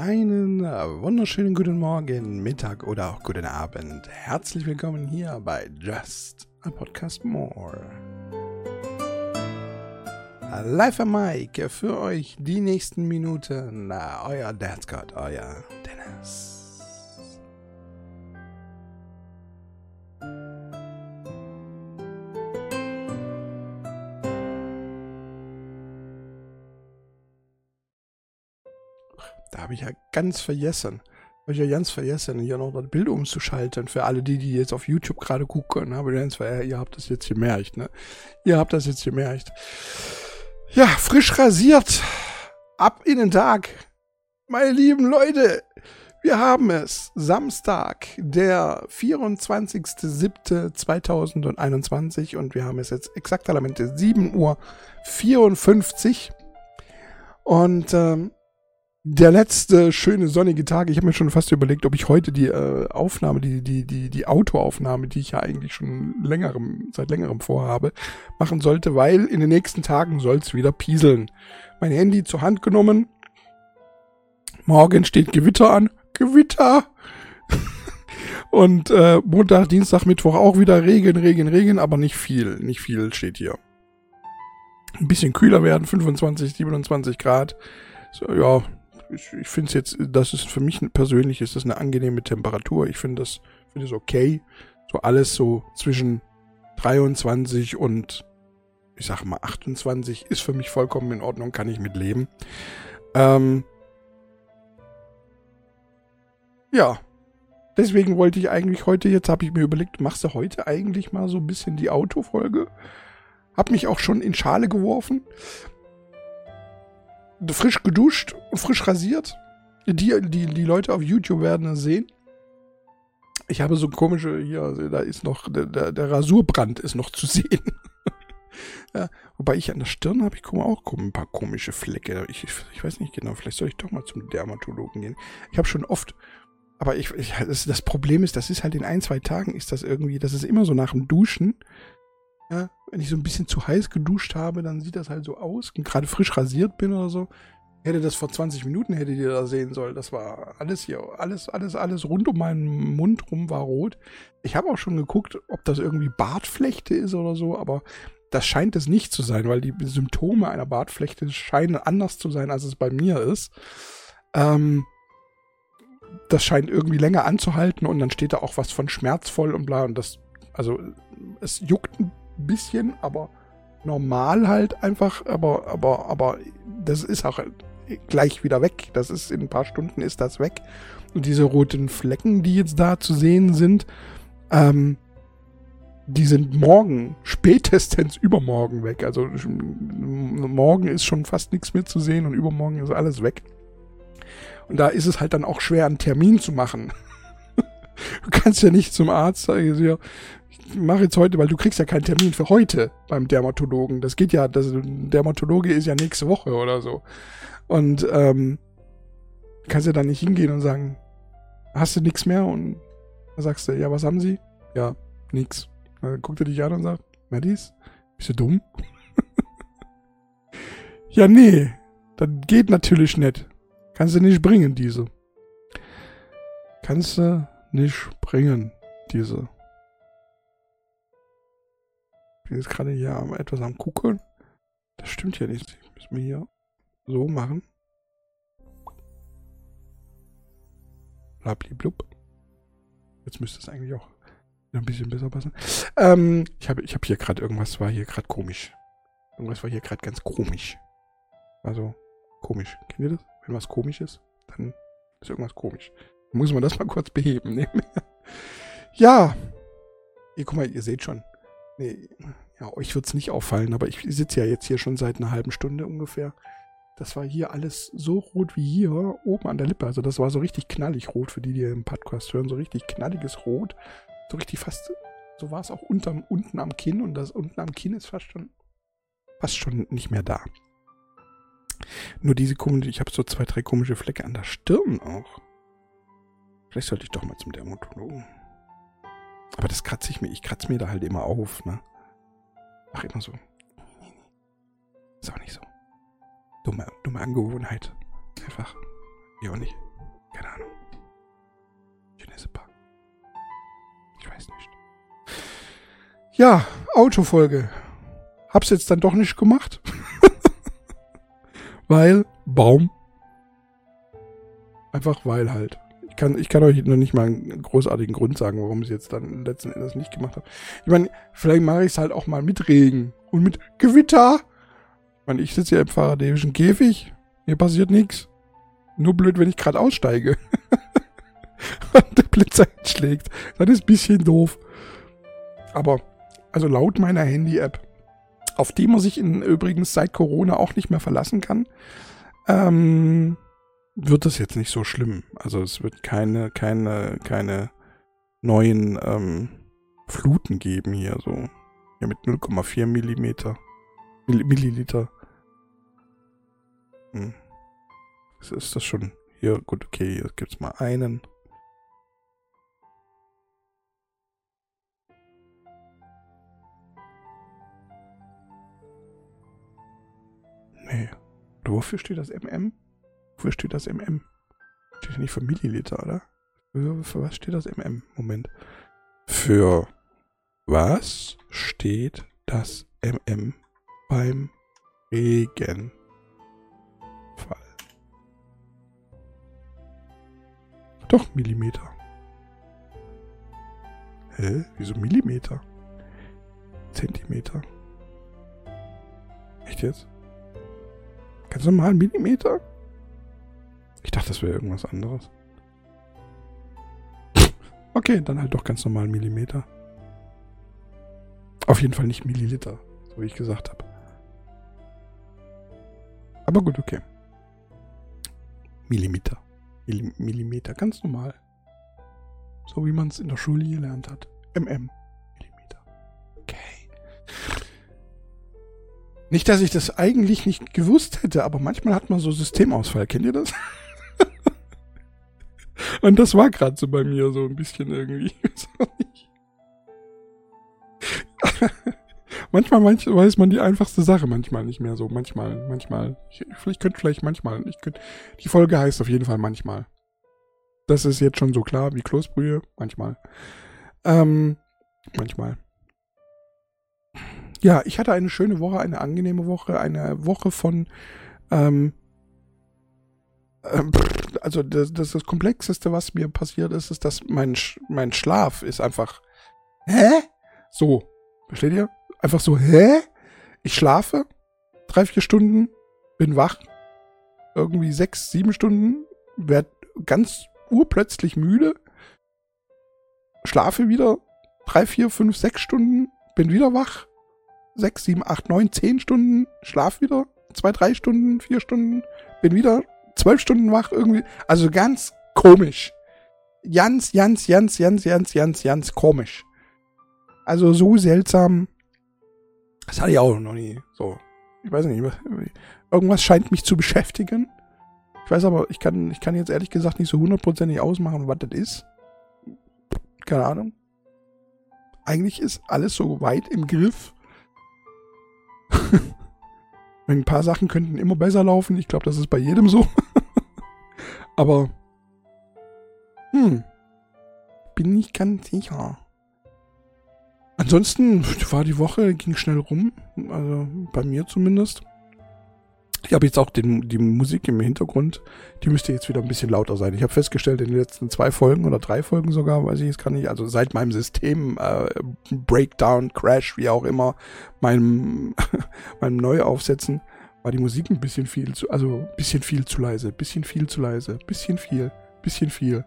einen wunderschönen guten Morgen, Mittag oder auch guten Abend. Herzlich willkommen hier bei Just a Podcast More. Live am Mike für euch die nächsten Minuten. Euer Dad Scott, euer Dennis. Habe ich ja ganz vergessen. Habe ich ja ganz vergessen, hier noch das Bild umzuschalten. Für alle die, die jetzt auf YouTube gerade gucken. Aber ja, ihr habt das jetzt gemerkt, ne? Ihr habt das jetzt gemerkt. Ja, frisch rasiert. Ab in den Tag. Meine lieben Leute, wir haben es. Samstag, der 24.07.2021 und wir haben es jetzt exakt 7 Uhr 54. Und ähm, der letzte schöne sonnige Tag. Ich habe mir schon fast überlegt, ob ich heute die äh, Aufnahme, die, die, die, die Autoaufnahme, die ich ja eigentlich schon längerem, seit längerem vorhabe, machen sollte, weil in den nächsten Tagen soll es wieder pieseln. Mein Handy zur Hand genommen. Morgen steht Gewitter an. Gewitter! Und äh, Montag, Dienstag, Mittwoch auch wieder Regen, Regen, Regen, aber nicht viel. Nicht viel steht hier. Ein bisschen kühler werden, 25, 27 Grad. So, ja, ich, ich finde es jetzt, das ist für mich persönlich ist das eine angenehme Temperatur. Ich finde das, finde es okay. So alles so zwischen 23 und ich sag mal 28 ist für mich vollkommen in Ordnung, kann ich mit leben. Ähm, ja, deswegen wollte ich eigentlich heute, jetzt habe ich mir überlegt, machst du heute eigentlich mal so ein bisschen die Autofolge? Hab mich auch schon in Schale geworfen frisch geduscht und frisch rasiert. Die, die, die Leute auf YouTube werden es sehen. Ich habe so komische, hier, da ist noch, der, der, Rasurbrand ist noch zu sehen. ja, wobei ich an der Stirn habe, ich gucke auch ein paar komische Flecke. Ich, ich, weiß nicht genau, vielleicht soll ich doch mal zum Dermatologen gehen. Ich habe schon oft, aber ich, ich das, das, Problem ist, das ist halt in ein, zwei Tagen ist das irgendwie, das ist immer so nach dem Duschen. Ja, wenn ich so ein bisschen zu heiß geduscht habe, dann sieht das halt so aus und gerade frisch rasiert bin oder so. Hätte das vor 20 Minuten, hättet ihr da sehen sollen. Das war alles hier, alles, alles, alles rund um meinen Mund rum war rot. Ich habe auch schon geguckt, ob das irgendwie Bartflechte ist oder so, aber das scheint es nicht zu sein, weil die Symptome einer Bartflechte scheinen anders zu sein, als es bei mir ist. Ähm, das scheint irgendwie länger anzuhalten und dann steht da auch was von schmerzvoll und bla und das, also es juckt ein bisschen, aber normal halt einfach, aber, aber, aber das ist auch gleich wieder weg. Das ist in ein paar Stunden ist das weg. Und diese roten Flecken, die jetzt da zu sehen sind, ähm, die sind morgen, spätestens übermorgen weg. Also morgen ist schon fast nichts mehr zu sehen und übermorgen ist alles weg. Und da ist es halt dann auch schwer, einen Termin zu machen. du kannst ja nicht zum Arzt sagen, mache jetzt heute, weil du kriegst ja keinen Termin für heute beim Dermatologen. Das geht ja, das, Dermatologe ist ja nächste Woche oder so. Und ähm, kannst ja dann nicht hingehen und sagen, hast du nichts mehr? Und dann sagst du, ja, was haben sie? Ja, nix. Dann guckt er dich an und sagt, Maddis, bist du dumm? ja, nee, das geht natürlich nicht. Kannst du nicht bringen, diese. Kannst du nicht bringen, diese bin jetzt gerade hier etwas am gucken. Das stimmt ja nicht. Müssen wir hier so machen. Blabliblub. Jetzt müsste es eigentlich auch ein bisschen besser passen. Ähm, ich habe ich hab hier gerade irgendwas, war hier gerade komisch. Irgendwas war hier gerade ganz komisch. Also, komisch. Kennt ihr das? Wenn was komisch ist, dann ist irgendwas komisch. Muss man das mal kurz beheben. Ne? ja. Ihr, guck mal, ihr seht schon. Nee, ja, euch wird es nicht auffallen, aber ich sitze ja jetzt hier schon seit einer halben Stunde ungefähr. Das war hier alles so rot wie hier, oben an der Lippe. Also das war so richtig knallig rot, für die, die im Podcast hören. So richtig knalliges Rot. So richtig fast, so war es auch unterm, unten am Kinn. Und das unten am Kinn ist fast schon, fast schon nicht mehr da. Nur diese komische, ich habe so zwei, drei komische Flecke an der Stirn auch. Vielleicht sollte ich doch mal zum Dermatologen. Aber das kratze ich mir, ich kratze mir da halt immer auf, ne? Mach immer so. Ist auch nicht so. Dumme, dumme Angewohnheit. Einfach. Ja, auch nicht. Keine Ahnung. Genesipa. Ich weiß nicht. Ja, Autofolge. Hab's jetzt dann doch nicht gemacht. weil Baum. Einfach weil halt. Ich kann, ich kann euch noch nicht mal einen großartigen Grund sagen, warum ich es jetzt dann letzten Endes nicht gemacht habe. Ich meine, vielleicht mache ich es halt auch mal mit Regen und mit Gewitter. Ich meine, ich sitze ja im faradäischen Käfig. Mir passiert nichts. Nur blöd, wenn ich gerade aussteige. und der Blitz einschlägt. Das ist ein bisschen doof. Aber, also laut meiner Handy-App, auf die man sich in, übrigens seit Corona auch nicht mehr verlassen kann, ähm, wird das jetzt nicht so schlimm. Also es wird keine, keine, keine neuen ähm, Fluten geben hier so. Ja, mit 0,4 Millimeter. Mill Milliliter. Hm. Ist das schon. Hier, gut, okay, hier gibt's mal einen. Nee. Wofür steht das MM? Wofür steht das MM? Steht ja nicht für Milliliter, oder? Für, für was steht das MM? Moment. Für was steht das MM beim Regenfall? Doch, Millimeter. Hä? Wieso Millimeter? Zentimeter. Echt jetzt? Ganz normal Millimeter? Ich dachte, das wäre irgendwas anderes. Okay, dann halt doch ganz normal Millimeter. Auf jeden Fall nicht Milliliter, so wie ich gesagt habe. Aber gut, okay. Millimeter. Milli Millimeter, ganz normal. So wie man es in der Schule gelernt hat. MM. Millimeter. Okay. Nicht, dass ich das eigentlich nicht gewusst hätte, aber manchmal hat man so Systemausfall. Kennt ihr das? Und das war gerade so bei mir so ein bisschen irgendwie. manchmal manch, weiß man die einfachste Sache, manchmal nicht mehr so. Manchmal, manchmal. Ich, vielleicht könnte vielleicht manchmal. Ich könnte, die Folge heißt auf jeden Fall manchmal. Das ist jetzt schon so klar wie Kloßbrühe. Manchmal. Ähm, manchmal ja, ich hatte eine schöne Woche, eine angenehme Woche, eine Woche von, ähm also das, das, das Komplexeste, was mir passiert ist, ist, dass mein, mein Schlaf ist einfach, hä? So, versteht ihr? Einfach so, hä? Ich schlafe drei, vier Stunden, bin wach, irgendwie sechs, sieben Stunden, werd ganz urplötzlich müde, schlafe wieder drei, vier, fünf, sechs Stunden, bin wieder wach, sechs, sieben, acht, neun, zehn Stunden Schlaf wieder, zwei, drei Stunden, vier Stunden, bin wieder zwölf Stunden wach irgendwie. Also ganz komisch. Ganz, ganz, ganz, ganz, ganz, ganz, ganz komisch. Also so seltsam. Das hatte ich auch noch nie. So. Ich weiß nicht. Irgendwas scheint mich zu beschäftigen. Ich weiß aber, ich kann, ich kann jetzt ehrlich gesagt nicht so hundertprozentig ausmachen, was das ist. Keine Ahnung. Eigentlich ist alles so weit im Griff. Ein paar Sachen könnten immer besser laufen. Ich glaube, das ist bei jedem so. Aber, hm, bin nicht ganz sicher. Ansonsten war die Woche, ging schnell rum. Also bei mir zumindest. Ich habe jetzt auch den, die Musik im Hintergrund, die müsste jetzt wieder ein bisschen lauter sein. Ich habe festgestellt, in den letzten zwei Folgen oder drei Folgen sogar, weiß ich jetzt gar nicht, also seit meinem System äh, Breakdown, Crash, wie auch immer, meinem, meinem Neuaufsetzen, war die Musik ein bisschen viel zu, also bisschen viel zu leise, bisschen viel zu leise, bisschen viel, bisschen viel,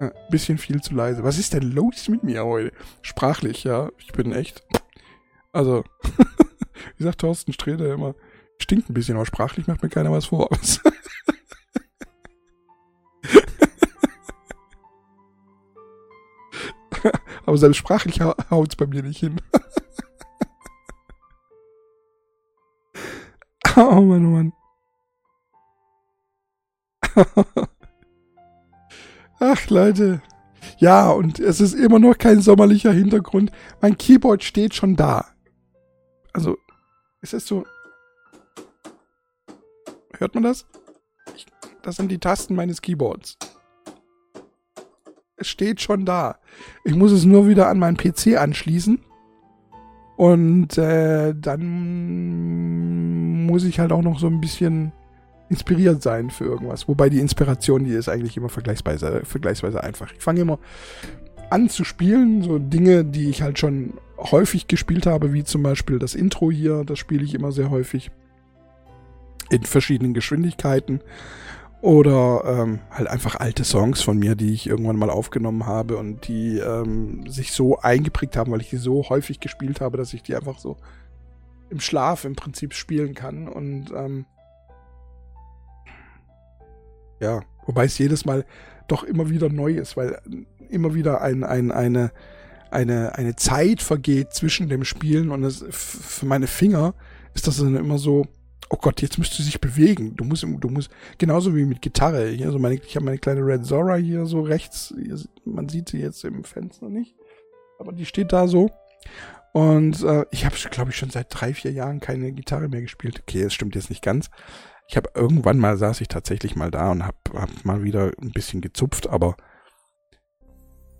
äh, bisschen viel zu leise. Was ist denn los mit mir heute? Sprachlich, ja, ich bin echt, also, wie sagt Thorsten Sträder immer, Stinkt ein bisschen, aber sprachlich macht mir keiner was vor. aber selbst sprachlich haut es bei mir nicht hin. oh Mann, oh Mann. Ach, Leute. Ja, und es ist immer noch kein sommerlicher Hintergrund. Mein Keyboard steht schon da. Also, es ist so Hört man das? Ich, das sind die Tasten meines Keyboards. Es steht schon da. Ich muss es nur wieder an meinen PC anschließen. Und äh, dann muss ich halt auch noch so ein bisschen inspiriert sein für irgendwas. Wobei die Inspiration, die ist eigentlich immer vergleichsweise, vergleichsweise einfach. Ich fange immer an zu spielen, so Dinge, die ich halt schon häufig gespielt habe, wie zum Beispiel das Intro hier, das spiele ich immer sehr häufig in verschiedenen Geschwindigkeiten. Oder ähm, halt einfach alte Songs von mir, die ich irgendwann mal aufgenommen habe und die ähm, sich so eingeprägt haben, weil ich die so häufig gespielt habe, dass ich die einfach so im Schlaf im Prinzip spielen kann. Und ähm, ja, wobei es jedes Mal doch immer wieder neu ist, weil immer wieder ein, ein, eine, eine, eine Zeit vergeht zwischen dem Spielen und es, für meine Finger ist das dann immer so, oh Gott, jetzt müsst du sich bewegen. Du musst, du musst, genauso wie mit Gitarre. Hier, so meine, ich habe meine kleine Red Zora hier so rechts. Hier, man sieht sie jetzt im Fenster nicht. Aber die steht da so. Und äh, ich habe, glaube ich, schon seit drei, vier Jahren keine Gitarre mehr gespielt. Okay, das stimmt jetzt nicht ganz. Ich habe irgendwann mal saß ich tatsächlich mal da und habe hab mal wieder ein bisschen gezupft, aber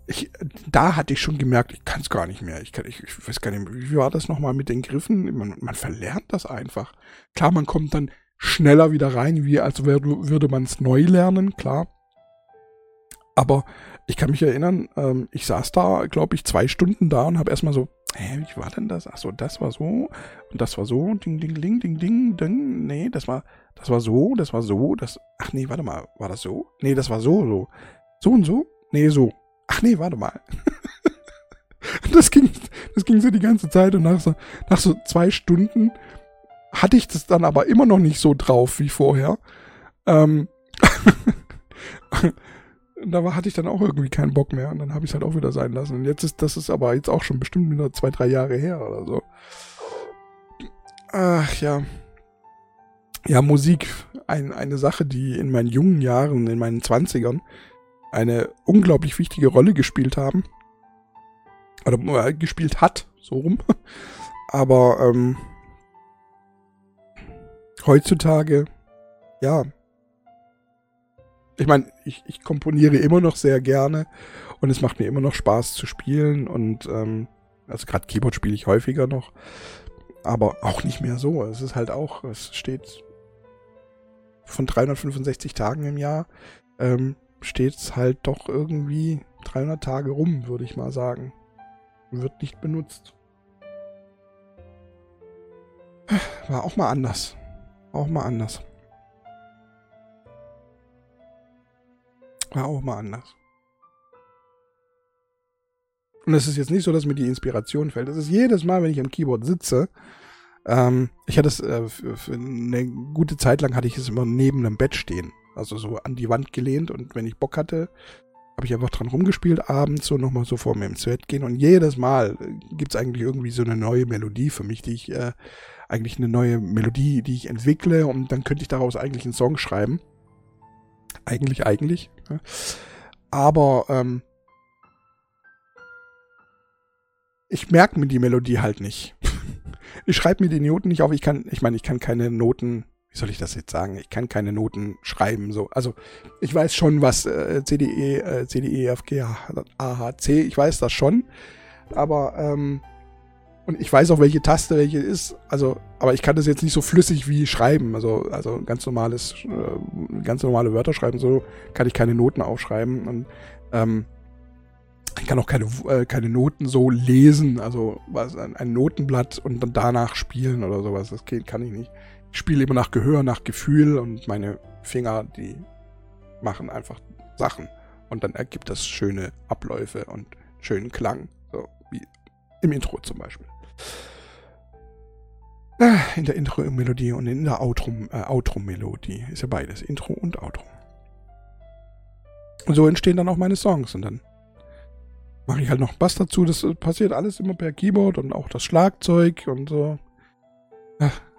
ich, da hatte ich schon gemerkt, ich kann es gar nicht mehr. Ich, kann, ich, ich weiß gar nicht mehr, wie war das nochmal mit den Griffen? Man, man verlernt das einfach. Klar, man kommt dann schneller wieder rein, wie als würde man es neu lernen, klar. Aber ich kann mich erinnern, ähm, ich saß da, glaube ich, zwei Stunden da und habe erstmal so, hä, wie war denn das? Ach so, das war so und das war so, ding, ding, ding, ding, ding, ding, nee, das war, das war so, das war so, das, ach nee, warte mal, war das so? Nee, das war so, so. So und so? Nee, so. Ach nee, warte mal. das ging, das ging so die ganze Zeit und nach so, nach so zwei Stunden hatte ich das dann aber immer noch nicht so drauf wie vorher. Ähm, da war, hatte ich dann auch irgendwie keinen Bock mehr und dann habe ich es halt auch wieder sein lassen. Und jetzt ist das ist aber jetzt auch schon bestimmt wieder zwei, drei Jahre her oder so. Ach ja. Ja, Musik, ein, eine Sache, die in meinen jungen Jahren, in meinen Zwanzigern, eine unglaublich wichtige Rolle gespielt haben. Oder äh, gespielt hat, so rum. Aber ähm, heutzutage, ja. Ich meine, ich, ich komponiere immer noch sehr gerne und es macht mir immer noch Spaß zu spielen und ähm, also gerade Keyboard spiele ich häufiger noch, aber auch nicht mehr so. Es ist halt auch, es steht von 365 Tagen im Jahr ähm, steht es halt doch irgendwie 300 Tage rum, würde ich mal sagen. Wird nicht benutzt. War auch mal anders. Auch mal anders. War auch mal anders. Und es ist jetzt nicht so, dass mir die Inspiration fällt. Es ist jedes Mal, wenn ich am Keyboard sitze. Ähm, ich hatte es äh, für, für eine gute Zeit lang hatte ich es immer neben einem Bett stehen. Also so an die Wand gelehnt und wenn ich Bock hatte, habe ich einfach dran rumgespielt abends so nochmal so vor mir ins Bett gehen und jedes Mal gibt es eigentlich irgendwie so eine neue Melodie für mich, die ich äh, eigentlich eine neue Melodie, die ich entwickle und dann könnte ich daraus eigentlich einen Song schreiben. Eigentlich, eigentlich. Aber ähm, ich merke mir die Melodie halt nicht. ich schreibe mir die Noten nicht auf. Ich kann, ich meine, ich kann keine Noten wie soll ich das jetzt sagen? Ich kann keine Noten schreiben. So, also ich weiß schon, was äh, CDE, äh, CDE, F, G, A, H, C, ich weiß das schon. Aber ähm, und ich weiß auch, welche Taste welche ist. Also, aber ich kann das jetzt nicht so flüssig wie schreiben. Also, also ganz normales, äh, ganz normale Wörter schreiben. So kann ich keine Noten aufschreiben. Und ähm, ich kann auch keine, äh, keine Noten so lesen. Also was, ein, ein Notenblatt und dann danach spielen oder sowas. Das geht, kann ich nicht. Ich spiele immer nach Gehör, nach Gefühl und meine Finger, die machen einfach Sachen. Und dann ergibt das schöne Abläufe und schönen Klang. So wie im Intro zum Beispiel. Ah, in der Intro-Melodie und in der äh, Outro-Melodie. Ist ja beides, Intro und Outro. Und so entstehen dann auch meine Songs. Und dann mache ich halt noch Bass dazu. Das passiert alles immer per Keyboard und auch das Schlagzeug und so.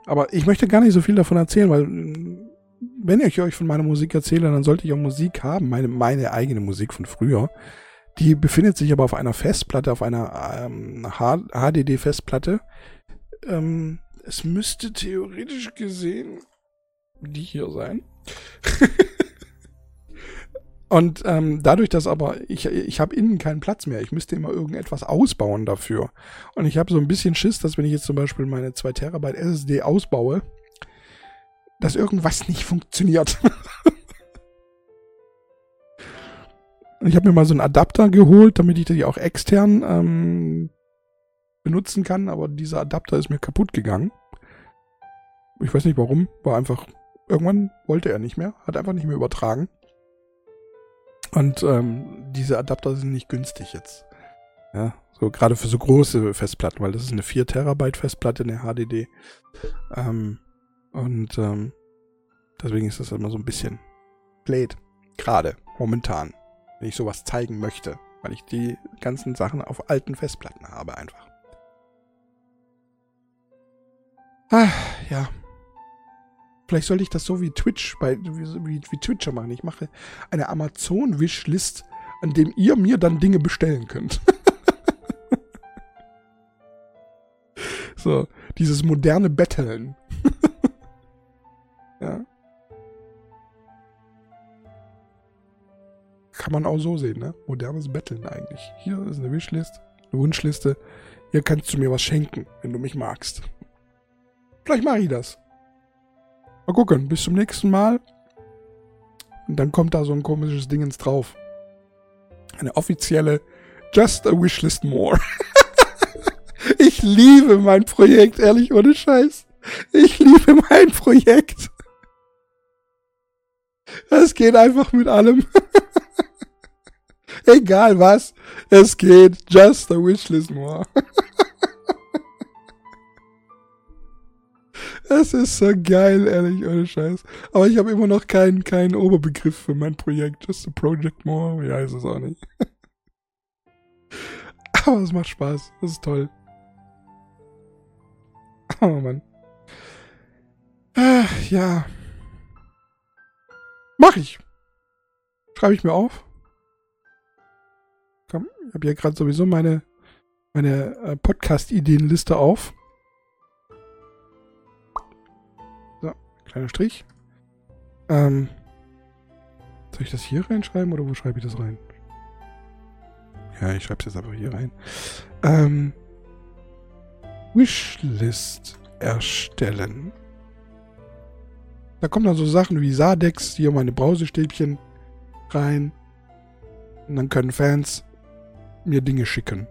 Aber ich möchte gar nicht so viel davon erzählen, weil wenn ich euch von meiner Musik erzähle, dann sollte ich auch Musik haben, meine, meine eigene Musik von früher. Die befindet sich aber auf einer Festplatte, auf einer ähm, HDD-Festplatte. Ähm, es müsste theoretisch gesehen die hier sein. Und ähm, dadurch, dass aber ich, ich habe innen keinen Platz mehr, ich müsste immer irgendetwas ausbauen dafür. Und ich habe so ein bisschen Schiss, dass wenn ich jetzt zum Beispiel meine 2 Terabyte SSD ausbaue, dass irgendwas nicht funktioniert. ich habe mir mal so einen Adapter geholt, damit ich die auch extern ähm, benutzen kann, aber dieser Adapter ist mir kaputt gegangen. Ich weiß nicht warum, war einfach, irgendwann wollte er nicht mehr, hat einfach nicht mehr übertragen. Und ähm, diese Adapter sind nicht günstig jetzt. Ja, so gerade für so große Festplatten, weil das ist eine 4 Terabyte Festplatte, eine HDD. Ähm, und ähm, deswegen ist das immer so ein bisschen blöd. Gerade, momentan. Wenn ich sowas zeigen möchte. Weil ich die ganzen Sachen auf alten Festplatten habe einfach. Ah, ja. Vielleicht sollte ich das so wie Twitch, bei, wie, wie Twitcher machen. Ich mache eine Amazon-Wishlist, an dem ihr mir dann Dinge bestellen könnt. so, dieses moderne Betteln. ja. Kann man auch so sehen, ne? Modernes Betteln eigentlich. Hier ist eine Wishlist, eine Wunschliste. Hier kannst du mir was schenken, wenn du mich magst. Vielleicht mache ich das. Mal gucken, bis zum nächsten Mal. Und dann kommt da so ein komisches Dingens drauf. Eine offizielle Just a Wishlist More. ich liebe mein Projekt, ehrlich, ohne Scheiß. Ich liebe mein Projekt. Es geht einfach mit allem. Egal was, es geht. Just a Wishlist More. Das ist so geil, ehrlich, ohne Scheiß. Aber ich habe immer noch keinen, keinen Oberbegriff für mein Projekt. Just a Project More. Ja, ist es auch nicht. Aber es macht Spaß. Das ist toll. Oh Mann. Ach, ja. Mach ich. Schreibe ich mir auf. Habe ja gerade sowieso meine, meine äh, Podcast-Ideenliste auf. Kleiner Strich. Ähm, soll ich das hier reinschreiben oder wo schreibe ich das rein? Ja, ich schreibe es jetzt einfach hier rein. Ähm, Wishlist erstellen. Da kommen dann so Sachen wie Sadex, hier meine Brausestäbchen rein. Und dann können Fans mir Dinge schicken.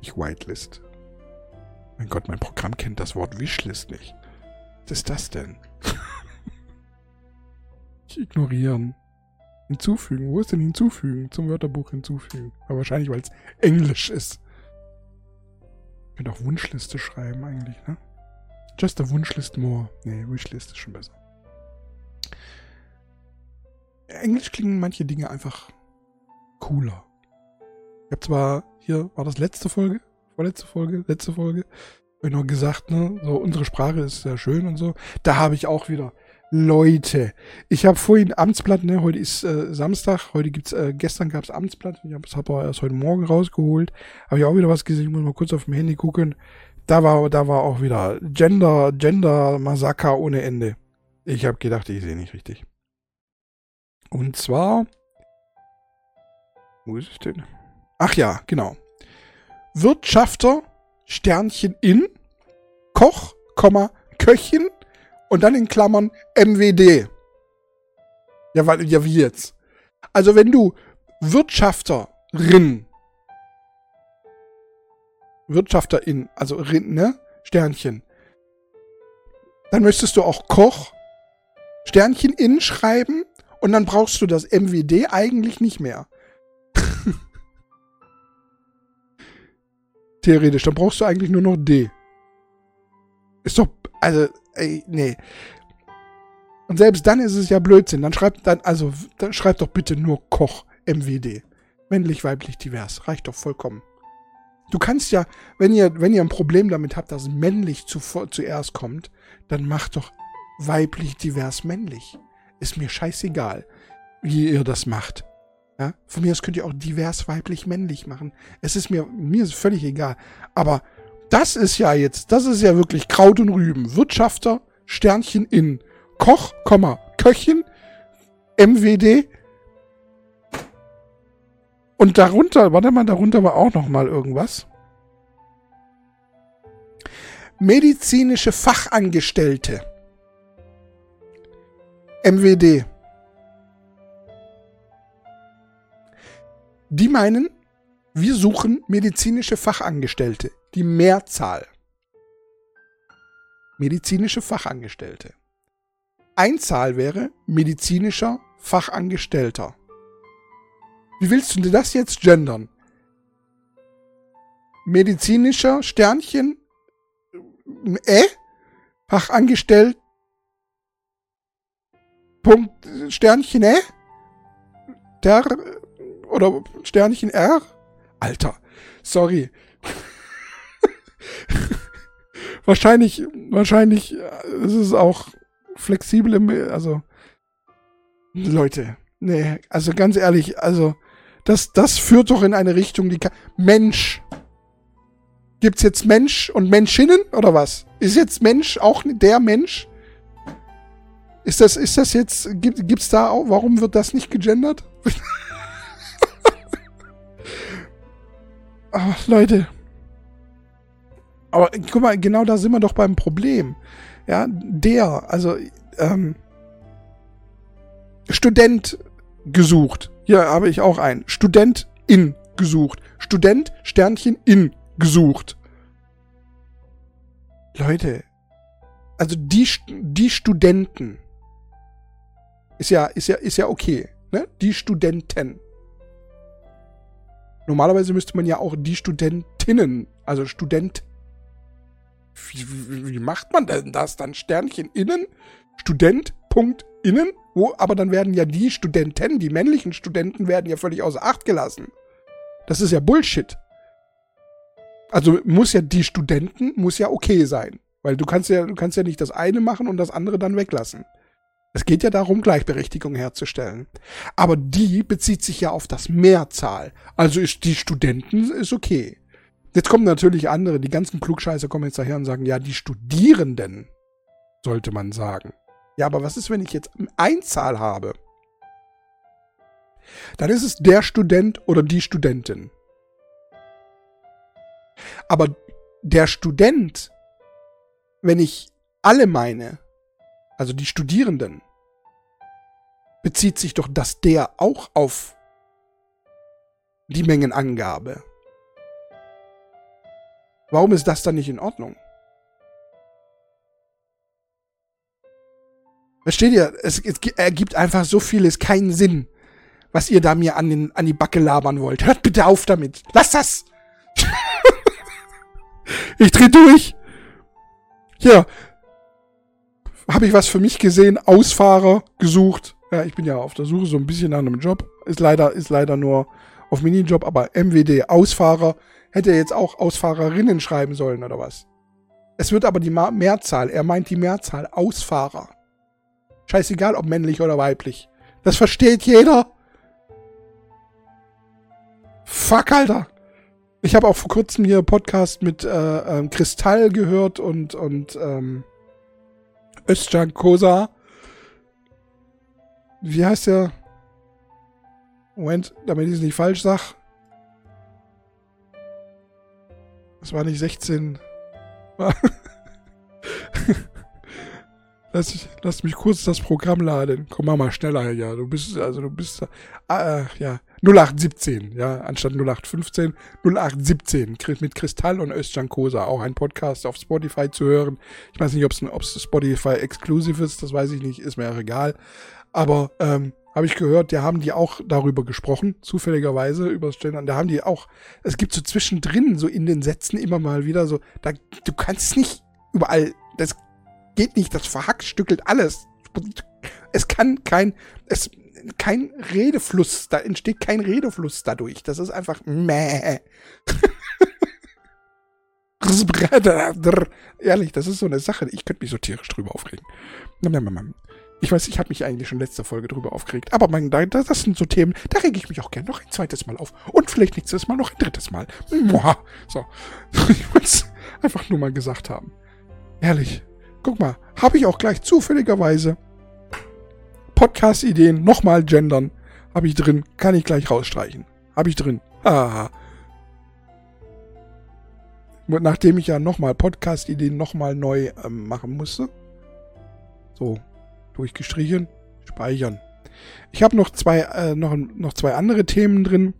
Ich whitelist. Mein Gott, mein Programm kennt das Wort Wishlist nicht. Was ist das denn? ich ignorieren. Hinzufügen. Wo ist denn hinzufügen? Zum Wörterbuch hinzufügen. Aber wahrscheinlich, weil es Englisch ist. Ich könnte auch Wunschliste schreiben eigentlich, ne? Just a Wunschlist more. Nee, Wishlist ist schon besser. Englisch klingen manche Dinge einfach cooler. Ich habe zwar, hier war das letzte Folge, vorletzte Folge, letzte Folge, habe ich noch gesagt, ne, so unsere Sprache ist sehr schön und so. Da habe ich auch wieder Leute. Ich habe vorhin Amtsblatt, ne, heute ist äh, Samstag, heute gibt's, äh, gestern gab's Amtsblatt, ich habe es aber erst heute Morgen rausgeholt. Habe ich auch wieder was gesehen, ich muss mal kurz auf dem Handy gucken. Da war, da war auch wieder Gender, Gender Massaker ohne Ende. Ich habe gedacht, ich sehe nicht richtig. Und zwar, wo ist es denn? Ach ja, genau. Wirtschafter Sternchen in, Koch, Köchin und dann in Klammern MWD. Ja, weil, ja, wie jetzt? Also, wenn du Wirtschafterin, Wirtschafterin, also Rin, ne? Sternchen. Dann möchtest du auch Koch, Sternchen in schreiben und dann brauchst du das MWD eigentlich nicht mehr. Theoretisch. Dann brauchst du eigentlich nur noch D. Ist doch, also, ey, nee. Und selbst dann ist es ja Blödsinn. Dann schreibt dann, also, dann schreibt doch bitte nur Koch MWD. Männlich, weiblich, divers. Reicht doch vollkommen. Du kannst ja, wenn ihr, wenn ihr ein Problem damit habt, dass männlich zu, zuerst kommt, dann macht doch weiblich, divers, männlich. Ist mir scheißegal, wie ihr das macht. Ja, von mir aus könnt ihr auch divers weiblich männlich machen. Es ist mir, mir ist völlig egal. Aber das ist ja jetzt, das ist ja wirklich Kraut und Rüben. Wirtschafter, Sternchen in, Koch, Köchin, MWD, Und darunter, warte mal, darunter war auch noch mal irgendwas. Medizinische Fachangestellte. MWD. Die meinen, wir suchen medizinische Fachangestellte. Die Mehrzahl. Medizinische Fachangestellte. Einzahl wäre medizinischer Fachangestellter. Wie willst du das jetzt gendern? Medizinischer Sternchen äh? Fachangestellt Punkt Sternchen äh? Der oder Sternchen R? Alter, sorry. wahrscheinlich, wahrscheinlich ist es auch flexibel im, also Leute, nee, also ganz ehrlich, also das, das führt doch in eine Richtung, die kann, Mensch. Gibt's jetzt Mensch und Menschinnen oder was? Ist jetzt Mensch auch der Mensch? Ist das, ist das jetzt, gibt, gibt's da auch, warum wird das nicht gegendert? Ach, Leute. Aber guck mal, genau da sind wir doch beim Problem. Ja, der, also, ähm, Student gesucht. Hier habe ich auch einen. Student in gesucht. Student Sternchen in gesucht. Leute, also die, die Studenten ist ja, ist ja, ist ja okay. Ne? Die Studenten. Normalerweise müsste man ja auch die Studentinnen, also Student. Wie, wie, macht man denn das dann? Sternchen innen? Student? Wo, aber dann werden ja die Studenten, die männlichen Studenten, werden ja völlig außer Acht gelassen. Das ist ja Bullshit. Also muss ja die Studenten, muss ja okay sein. Weil du kannst ja, du kannst ja nicht das eine machen und das andere dann weglassen. Es geht ja darum, Gleichberechtigung herzustellen. Aber die bezieht sich ja auf das Mehrzahl. Also ist die Studenten ist okay. Jetzt kommen natürlich andere, die ganzen Klugscheißer kommen jetzt daher und sagen, ja, die Studierenden, sollte man sagen. Ja, aber was ist, wenn ich jetzt Einzahl habe? Dann ist es der Student oder die Studentin. Aber der Student, wenn ich alle meine, also die Studierenden, bezieht sich doch das der auch auf die Mengenangabe. Warum ist das dann nicht in Ordnung? Versteht ihr? Es, es ergibt einfach so vieles keinen Sinn, was ihr da mir an, den, an die Backe labern wollt. Hört bitte auf damit. Lasst das! ich dreh durch. Hier. Habe ich was für mich gesehen? Ausfahrer gesucht. Ja, ich bin ja auf der Suche so ein bisschen nach einem Job. Ist leider, ist leider nur auf Minijob, aber MWD, Ausfahrer, hätte jetzt auch Ausfahrerinnen schreiben sollen oder was? Es wird aber die Mehrzahl, er meint die Mehrzahl, Ausfahrer. Scheißegal, ob männlich oder weiblich. Das versteht jeder. Fuck, Alter. Ich habe auch vor kurzem hier Podcast mit äh, ähm, Kristall gehört und, und ähm, Özcan Kosa wie heißt der? Moment, damit ich es nicht falsch sag. Das war nicht 16. lass, ich, lass mich kurz das Programm laden. Komm mal, mal schneller, ja. Du bist, also du bist, äh, ja, 0817, ja, anstatt 0815, 0817 mit Kristall und Özcan Kosa, auch ein Podcast auf Spotify zu hören. Ich weiß nicht, ob es Spotify exklusiv ist, das weiß ich nicht, ist mir auch egal. Aber ähm, habe ich gehört, da haben die auch darüber gesprochen, zufälligerweise über das Gendern. Da haben die auch, es gibt so zwischendrin, so in den Sätzen immer mal wieder so, da, du kannst nicht überall, das geht nicht, das verhackstückelt alles. Es kann kein, es, kein Redefluss, da entsteht kein Redefluss dadurch. Das ist einfach meh. Ehrlich, das ist so eine Sache, ich könnte mich so tierisch drüber aufregen. Ich weiß, ich habe mich eigentlich schon letzte Folge drüber aufgeregt. Aber mein, das sind so Themen, da rege ich mich auch gern noch ein zweites Mal auf. Und vielleicht nächstes Mal noch ein drittes Mal. Mua. So. Ich wollte es einfach nur mal gesagt haben. Ehrlich. Guck mal, habe ich auch gleich zufälligerweise Podcast-Ideen nochmal gendern. Habe ich drin, kann ich gleich rausstreichen. habe ich drin. Haha. Nachdem ich ja nochmal Podcast-Ideen nochmal neu ähm, machen musste. So, durchgestrichen, speichern. Ich habe noch zwei, äh, noch, noch zwei andere Themen drin.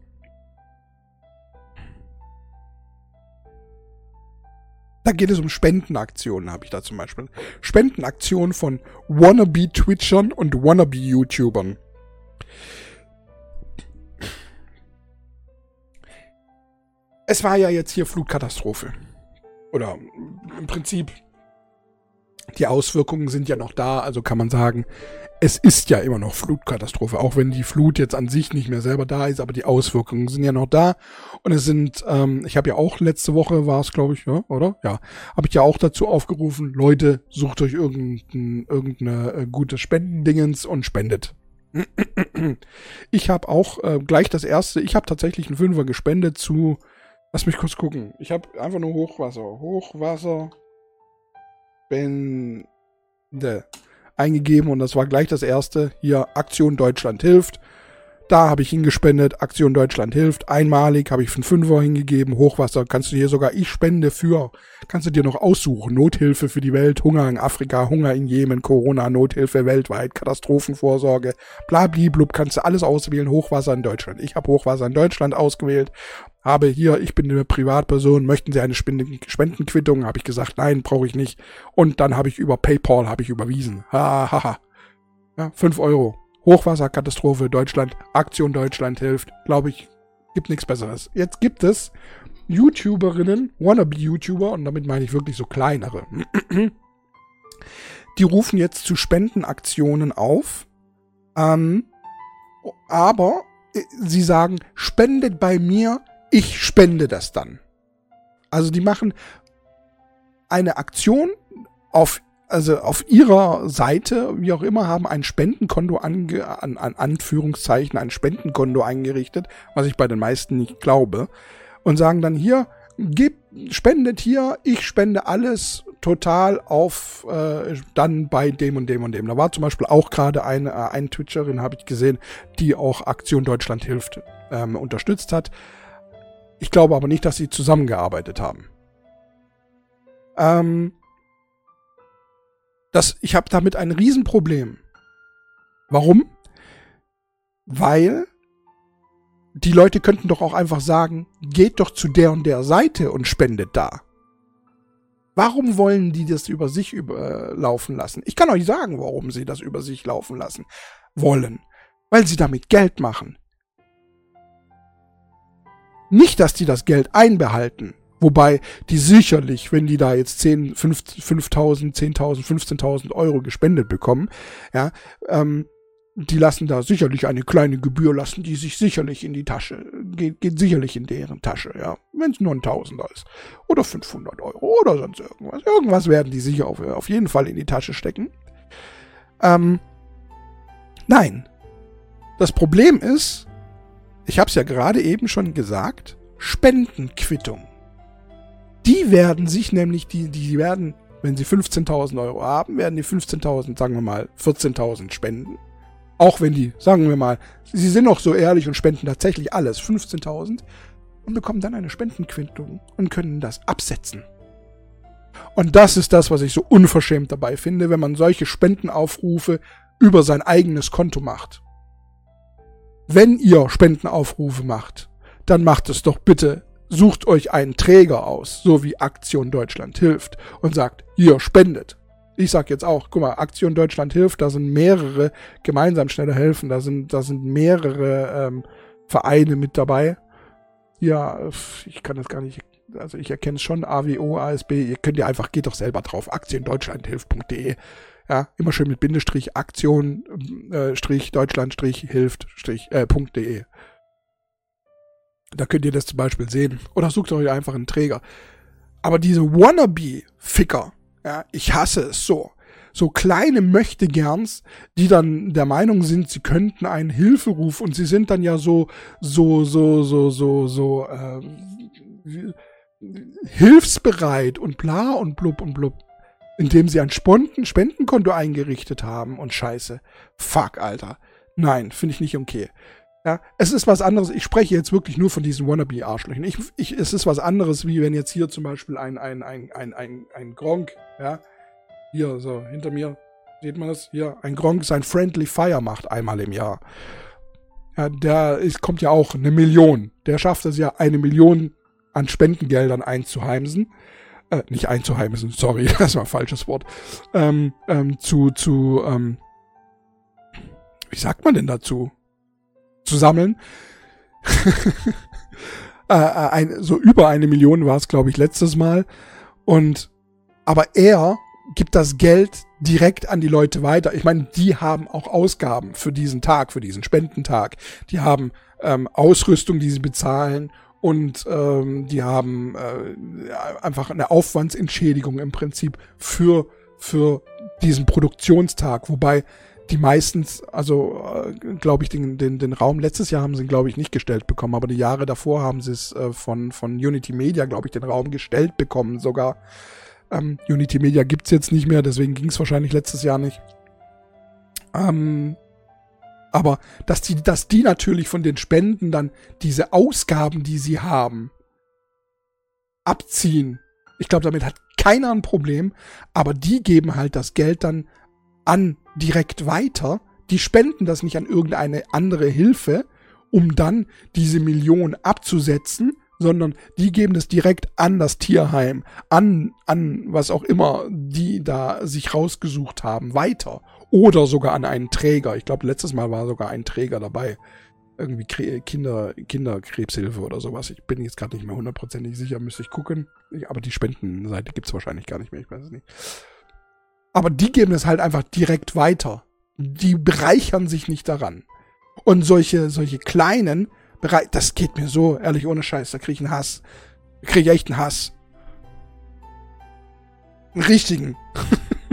Da geht es um Spendenaktionen, habe ich da zum Beispiel. Spendenaktionen von Wannabe-Twitchern und Wannabe-YouTubern. Es war ja jetzt hier Flutkatastrophe. Oder im Prinzip, die Auswirkungen sind ja noch da, also kann man sagen, es ist ja immer noch Flutkatastrophe, auch wenn die Flut jetzt an sich nicht mehr selber da ist, aber die Auswirkungen sind ja noch da. Und es sind, ähm, ich habe ja auch letzte Woche war es, glaube ich, ja, oder? Ja, habe ich ja auch dazu aufgerufen, Leute, sucht euch irgendein, irgendeine äh, gute Spendendingens und spendet. Ich habe auch äh, gleich das erste, ich habe tatsächlich einen Fünfer gespendet zu, lass mich kurz gucken. Ich habe einfach nur Hochwasser, Hochwasser, Spende eingegeben und das war gleich das erste. Hier, Aktion Deutschland hilft. Da habe ich hingespendet, Aktion Deutschland hilft. Einmalig habe ich einen Fünfer hingegeben. Hochwasser kannst du hier sogar, ich spende für, kannst du dir noch aussuchen. Nothilfe für die Welt, Hunger in Afrika, Hunger in Jemen, Corona, Nothilfe weltweit, Katastrophenvorsorge, blablablub, kannst du alles auswählen. Hochwasser in Deutschland. Ich habe Hochwasser in Deutschland ausgewählt habe hier, ich bin eine Privatperson, möchten Sie eine Spendenquittung? Habe ich gesagt, nein, brauche ich nicht. Und dann habe ich über PayPal habe ich überwiesen. Ha, ha, ha. Ja, 5 Euro. Hochwasserkatastrophe Deutschland, Aktion Deutschland hilft. Glaube ich, gibt nichts Besseres. Jetzt gibt es YouTuberinnen, Wannabe-YouTuber, und damit meine ich wirklich so kleinere. Die rufen jetzt zu Spendenaktionen auf. Ähm, aber äh, sie sagen, spendet bei mir, ich spende das dann. Also die machen eine Aktion auf also auf ihrer Seite, wie auch immer, haben ein Spendenkonto ange, an, an Anführungszeichen, ein Spendenkonto eingerichtet, was ich bei den meisten nicht glaube, und sagen dann hier, gib, spendet hier, ich spende alles total auf äh, dann bei dem und dem und dem. Da war zum Beispiel auch gerade eine, äh, eine Twitcherin, habe ich gesehen, die auch Aktion Deutschland hilft ähm, unterstützt hat. Ich glaube aber nicht, dass sie zusammengearbeitet haben. Ähm, das, ich habe damit ein Riesenproblem. Warum? Weil die Leute könnten doch auch einfach sagen, geht doch zu der und der Seite und spendet da. Warum wollen die das über sich über, laufen lassen? Ich kann euch sagen, warum sie das über sich laufen lassen wollen. Weil sie damit Geld machen. Nicht, dass die das Geld einbehalten. Wobei die sicherlich, wenn die da jetzt 10, 5.000, 10.000, 15.000 Euro gespendet bekommen, ja, ähm, die lassen da sicherlich eine kleine Gebühr lassen, die sich sicherlich in die Tasche, geht, geht sicherlich in deren Tasche, ja. Wenn es nur ein Tausender ist. Oder 500 Euro oder sonst irgendwas. Irgendwas werden die sicher auf, auf jeden Fall in die Tasche stecken. Ähm, nein. Das Problem ist, ich habe es ja gerade eben schon gesagt, Spendenquittung. Die werden sich nämlich, die, die werden, wenn sie 15.000 Euro haben, werden die 15.000, sagen wir mal, 14.000 spenden. Auch wenn die, sagen wir mal, sie sind auch so ehrlich und spenden tatsächlich alles, 15.000, und bekommen dann eine Spendenquittung und können das absetzen. Und das ist das, was ich so unverschämt dabei finde, wenn man solche Spendenaufrufe über sein eigenes Konto macht. Wenn ihr Spendenaufrufe macht, dann macht es doch bitte sucht euch einen Träger aus, so wie Aktion Deutschland hilft und sagt, hier spendet. Ich sag jetzt auch, guck mal, Aktion Deutschland hilft, da sind mehrere gemeinsam schneller helfen, da sind, da sind mehrere ähm, Vereine mit dabei. Ja, ich kann das gar nicht, also ich erkenne es schon, AWO, ASB, ihr könnt ja einfach, geht doch selber drauf, aktiondeutschlandhilft.de. Ja, immer schön mit Bindestrich, Aktion, äh, Strich, Deutschland, Strich, hilft, Strich, äh, .de. Da könnt ihr das zum Beispiel sehen. Oder sucht euch einfach einen Träger. Aber diese Wannabe-Ficker, ja, ich hasse es so. So kleine Möchtegerns, die dann der Meinung sind, sie könnten einen Hilferuf und sie sind dann ja so, so, so, so, so, so, äh, hilfsbereit und bla und blub und blub, indem sie ein Spenden Spendenkonto eingerichtet haben und scheiße. Fuck, Alter. Nein, finde ich nicht okay. Ja, es ist was anderes. Ich spreche jetzt wirklich nur von diesen Wannabe-Arschlöchern. Ich, ich, es ist was anderes, wie wenn jetzt hier zum Beispiel ein, ein, ein, ein, ein, ein Gronk, ja, hier, so, hinter mir, sieht man das? Hier, ein Gronk sein Friendly Fire macht einmal im Jahr. Ja, der ist, kommt ja auch eine Million. Der schafft es ja, eine Million an Spendengeldern einzuheimsen. Äh, nicht einzuheimsen, sorry, das war ein falsches Wort. Ähm, ähm, zu, zu, ähm, wie sagt man denn dazu? Zu sammeln. äh, äh, ein, so über eine Million war es, glaube ich, letztes Mal. Und aber er gibt das Geld direkt an die Leute weiter. Ich meine, die haben auch Ausgaben für diesen Tag, für diesen Spendentag. Die haben ähm, Ausrüstung, die sie bezahlen und ähm, die haben äh, einfach eine Aufwandsentschädigung im Prinzip für für diesen Produktionstag, wobei die meistens, also äh, glaube ich, den, den, den Raum, letztes Jahr haben sie glaube ich, nicht gestellt bekommen, aber die Jahre davor haben sie es äh, von, von Unity Media, glaube ich, den Raum gestellt bekommen sogar. Ähm, Unity Media gibt's jetzt nicht mehr, deswegen ging es wahrscheinlich letztes Jahr nicht. Ähm, aber dass die, dass die natürlich von den Spenden dann diese Ausgaben, die sie haben, abziehen. Ich glaube, damit hat keiner ein Problem, aber die geben halt das Geld dann an direkt weiter. Die spenden das nicht an irgendeine andere Hilfe, um dann diese Million abzusetzen, sondern die geben das direkt an das Tierheim, an, an was auch immer die da sich rausgesucht haben, weiter. Oder sogar an einen Träger. Ich glaube, letztes Mal war sogar ein Träger dabei. Irgendwie Kinder, Kinderkrebshilfe oder sowas. Ich bin jetzt gerade nicht mehr hundertprozentig sicher, müsste ich gucken. Aber die Spendenseite gibt's wahrscheinlich gar nicht mehr, ich weiß es nicht. Aber die geben es halt einfach direkt weiter. Die bereichern sich nicht daran. Und solche, solche kleinen, das geht mir so, ehrlich, ohne Scheiß, da kriege ich einen Hass. Da kriege ich echt einen Hass. Einen richtigen.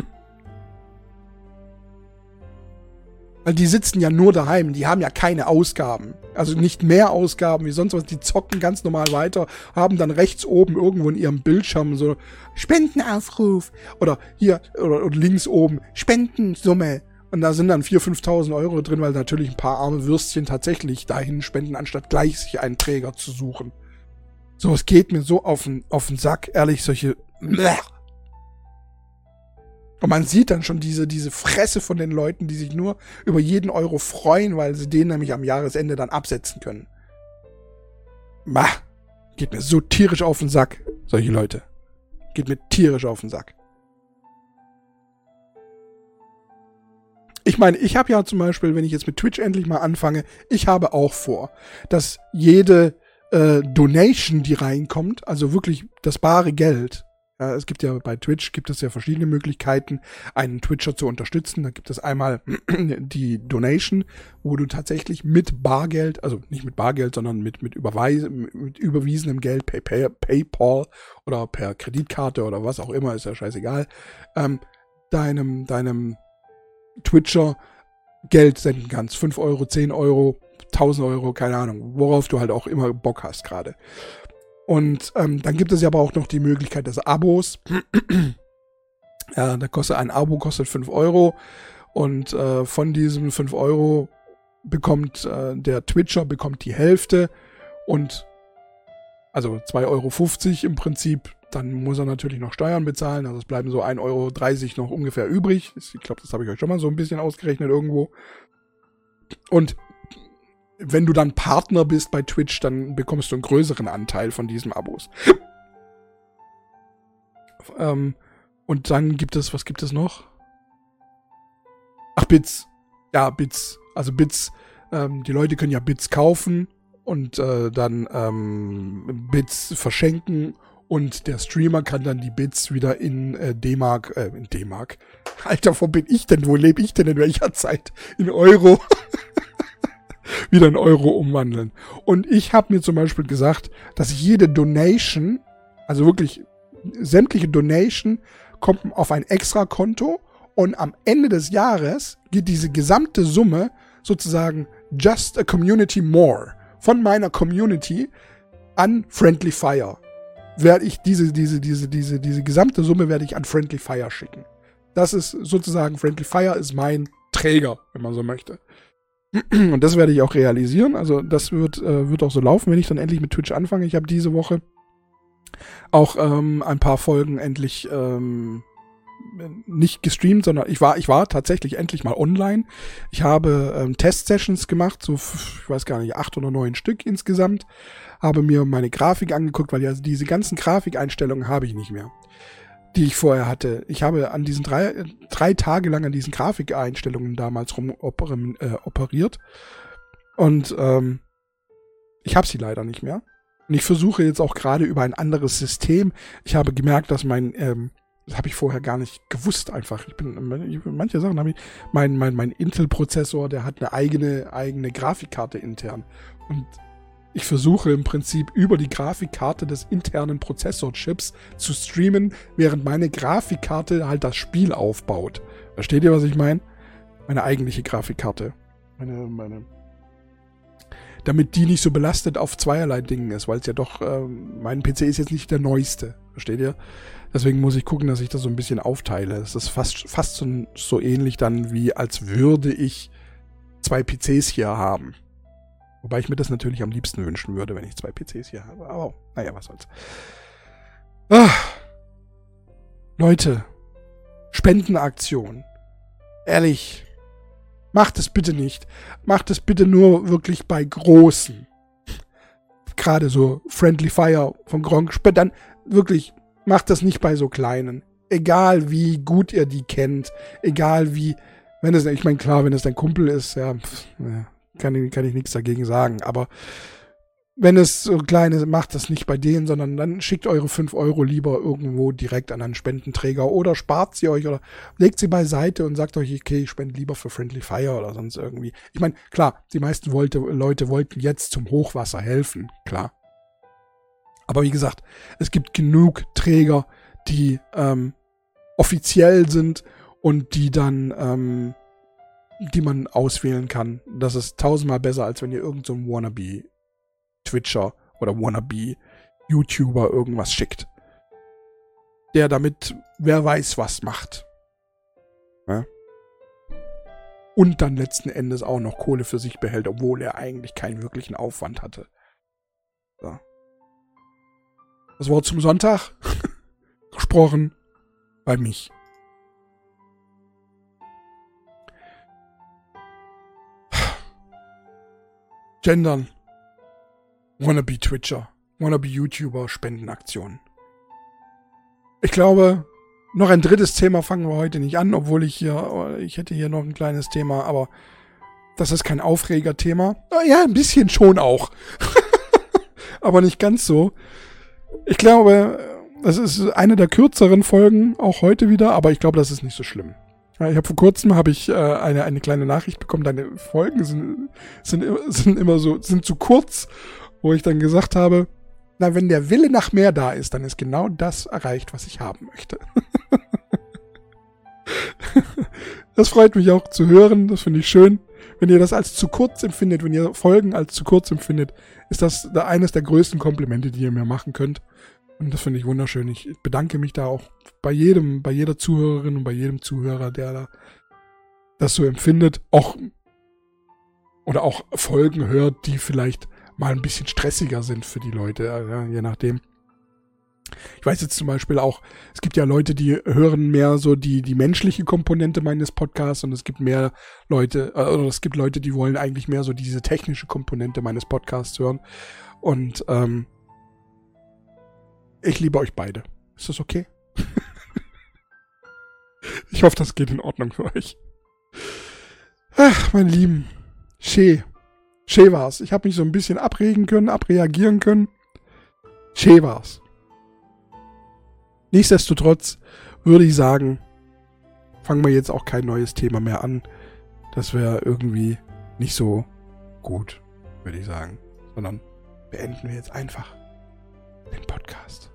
Weil die sitzen ja nur daheim, die haben ja keine Ausgaben. Also nicht mehr Ausgaben wie sonst was. Die zocken ganz normal weiter, haben dann rechts oben irgendwo in ihrem Bildschirm so Spendenaufruf oder hier oder, oder links oben Spendensumme. Und da sind dann 4.000, 5.000 Euro drin, weil natürlich ein paar arme Würstchen tatsächlich dahin spenden, anstatt gleich sich einen Träger zu suchen. So, es geht mir so auf den, auf den Sack, ehrlich, solche und man sieht dann schon diese, diese Fresse von den Leuten, die sich nur über jeden Euro freuen, weil sie den nämlich am Jahresende dann absetzen können. Bah, geht mir so tierisch auf den Sack, solche Leute. Geht mir tierisch auf den Sack. Ich meine, ich habe ja zum Beispiel, wenn ich jetzt mit Twitch endlich mal anfange, ich habe auch vor, dass jede äh, Donation, die reinkommt, also wirklich das bare Geld, ja, es gibt ja bei Twitch gibt es ja verschiedene Möglichkeiten, einen Twitcher zu unterstützen. Da gibt es einmal die Donation, wo du tatsächlich mit Bargeld, also nicht mit Bargeld, sondern mit, mit, Überweis mit überwiesenem Geld, Pay, Pay, PayPal oder per Kreditkarte oder was auch immer, ist ja scheißegal, ähm, deinem, deinem Twitcher Geld senden kannst. 5 Euro, 10 Euro, 1000 Euro, keine Ahnung, worauf du halt auch immer Bock hast gerade. Und ähm, dann gibt es ja aber auch noch die Möglichkeit des Abos. ja, da kostet ein Abo kostet 5 Euro. Und äh, von diesen 5 Euro bekommt äh, der Twitcher bekommt die Hälfte und also 2,50 Euro im Prinzip. Dann muss er natürlich noch Steuern bezahlen. Also es bleiben so 1,30 Euro noch ungefähr übrig. Ich glaube, das habe ich euch schon mal so ein bisschen ausgerechnet irgendwo. Und wenn du dann Partner bist bei Twitch, dann bekommst du einen größeren Anteil von diesen Abos. ähm, und dann gibt es, was gibt es noch? Ach, Bits. Ja, Bits. Also Bits, ähm, die Leute können ja Bits kaufen und äh, dann ähm, Bits verschenken und der Streamer kann dann die Bits wieder in äh, D-Mark, äh, in D-Mark. Alter, wo bin ich denn? Wo lebe ich denn in welcher Zeit? In Euro. wieder in Euro umwandeln. Und ich habe mir zum Beispiel gesagt, dass jede Donation, also wirklich sämtliche Donation, kommt auf ein extra Konto und am Ende des Jahres geht diese gesamte Summe sozusagen just a community more von meiner Community an Friendly Fire. Werde ich diese, diese, diese, diese, diese gesamte Summe werde ich an Friendly Fire schicken. Das ist sozusagen, Friendly Fire ist mein Träger, wenn man so möchte. Und das werde ich auch realisieren. Also das wird, äh, wird auch so laufen, wenn ich dann endlich mit Twitch anfange. Ich habe diese Woche auch ähm, ein paar Folgen endlich ähm, nicht gestreamt, sondern ich war, ich war tatsächlich endlich mal online. Ich habe ähm, Test-Sessions gemacht, so, ich weiß gar nicht, acht oder neun Stück insgesamt. Habe mir meine Grafik angeguckt, weil ja diese ganzen Grafikeinstellungen habe ich nicht mehr, die ich vorher hatte. Ich habe an diesen drei, drei Tage lang an diesen Grafikeinstellungen damals rum äh, operiert. Und ähm, ich habe sie leider nicht mehr. Und ich versuche jetzt auch gerade über ein anderes System. Ich habe gemerkt, dass mein ähm, das habe ich vorher gar nicht gewusst einfach. Ich bin, manche Sachen habe ich, mein, mein, mein Intel-Prozessor, der hat eine eigene, eigene Grafikkarte intern. Und ich versuche im Prinzip über die Grafikkarte des internen Prozessorchips zu streamen, während meine Grafikkarte halt das Spiel aufbaut. Versteht ihr, was ich meine? Meine eigentliche Grafikkarte. Meine, meine. Damit die nicht so belastet auf zweierlei Dingen ist, weil es ja doch, äh, mein PC ist jetzt nicht der neueste. Versteht ihr? Deswegen muss ich gucken, dass ich das so ein bisschen aufteile. Es ist fast, fast so, so ähnlich dann, wie als würde ich zwei PCs hier haben. Wobei ich mir das natürlich am liebsten wünschen würde, wenn ich zwei PCs hier habe. Aber naja, was soll's. Ah. Leute, Spendenaktion. Ehrlich, macht es bitte nicht. Macht es bitte nur wirklich bei großen. Gerade so Friendly Fire von Gronk. Dann wirklich Macht das nicht bei so kleinen. Egal wie gut ihr die kennt, egal wie, wenn es, ich meine, klar, wenn es dein Kumpel ist, ja, pff, kann, kann ich nichts dagegen sagen, aber wenn es so klein ist, macht das nicht bei denen, sondern dann schickt eure 5 Euro lieber irgendwo direkt an einen Spendenträger oder spart sie euch oder legt sie beiseite und sagt euch, okay, ich spende lieber für Friendly Fire oder sonst irgendwie. Ich meine, klar, die meisten wollte, Leute wollten jetzt zum Hochwasser helfen, klar. Aber wie gesagt, es gibt genug Träger, die ähm, offiziell sind und die dann, ähm, die man auswählen kann. Das ist tausendmal besser, als wenn ihr irgendein so wannabe Twitcher oder wannabe YouTuber irgendwas schickt. Der damit wer weiß was macht. Ja? Und dann letzten Endes auch noch Kohle für sich behält, obwohl er eigentlich keinen wirklichen Aufwand hatte. So. Das Wort zum Sonntag gesprochen bei mich. Gendern. Wannabe Twitcher. Wannabe YouTuber Spendenaktionen. Ich glaube, noch ein drittes Thema fangen wir heute nicht an, obwohl ich hier, ich hätte hier noch ein kleines Thema, aber das ist kein Aufregerthema. Ja, ein bisschen schon auch. aber nicht ganz so. Ich glaube, das ist eine der kürzeren Folgen, auch heute wieder, aber ich glaube, das ist nicht so schlimm. Ich habe vor kurzem habe ich äh, eine, eine kleine Nachricht bekommen, deine Folgen sind, sind, sind immer so, sind zu kurz, wo ich dann gesagt habe, na, wenn der Wille nach mehr da ist, dann ist genau das erreicht, was ich haben möchte. das freut mich auch zu hören, das finde ich schön. Wenn ihr das als zu kurz empfindet, wenn ihr Folgen als zu kurz empfindet, ist das eines der größten Komplimente, die ihr mir machen könnt. Und das finde ich wunderschön. Ich bedanke mich da auch bei jedem, bei jeder Zuhörerin und bei jedem Zuhörer, der da das so empfindet. Auch oder auch Folgen hört, die vielleicht mal ein bisschen stressiger sind für die Leute, ja, je nachdem. Ich weiß jetzt zum Beispiel auch, es gibt ja Leute, die hören mehr so die, die menschliche Komponente meines Podcasts und es gibt mehr Leute, äh, oder es gibt Leute, die wollen eigentlich mehr so diese technische Komponente meines Podcasts hören. Und ähm, ich liebe euch beide. Ist das okay? ich hoffe, das geht in Ordnung für euch. Ach, mein Lieben. Schee. Schee war's. Ich habe mich so ein bisschen abregen können, abreagieren können. Schee war's. Nichtsdestotrotz würde ich sagen, fangen wir jetzt auch kein neues Thema mehr an. Das wäre irgendwie nicht so gut, würde ich sagen. Sondern beenden wir jetzt einfach den Podcast.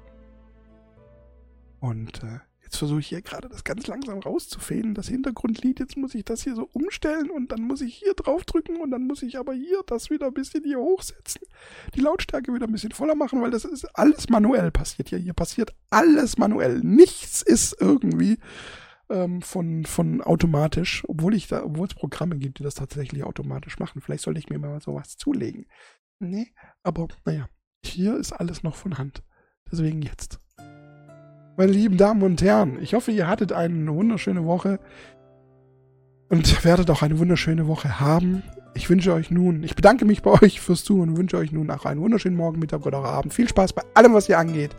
Und äh, Jetzt versuche ich hier gerade das ganz langsam rauszufäden, das Hintergrundlied. Jetzt muss ich das hier so umstellen und dann muss ich hier draufdrücken und dann muss ich aber hier das wieder ein bisschen hier hochsetzen. Die Lautstärke wieder ein bisschen voller machen, weil das ist alles manuell passiert hier. Hier passiert alles manuell. Nichts ist irgendwie ähm, von, von automatisch, obwohl ich da, obwohl es Programme gibt, die das tatsächlich automatisch machen. Vielleicht sollte ich mir mal sowas zulegen. Nee, aber naja, hier ist alles noch von Hand. Deswegen jetzt. Meine lieben Damen und Herren, ich hoffe, ihr hattet eine wunderschöne Woche und werdet auch eine wunderschöne Woche haben. Ich wünsche euch nun, ich bedanke mich bei euch fürs Zuhören und wünsche euch nun auch einen wunderschönen Morgen, Mittag oder Abend. Viel Spaß bei allem, was ihr angeht.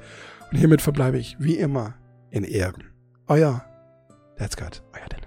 Und hiermit verbleibe ich wie immer in Ehren. Euer good. I got it.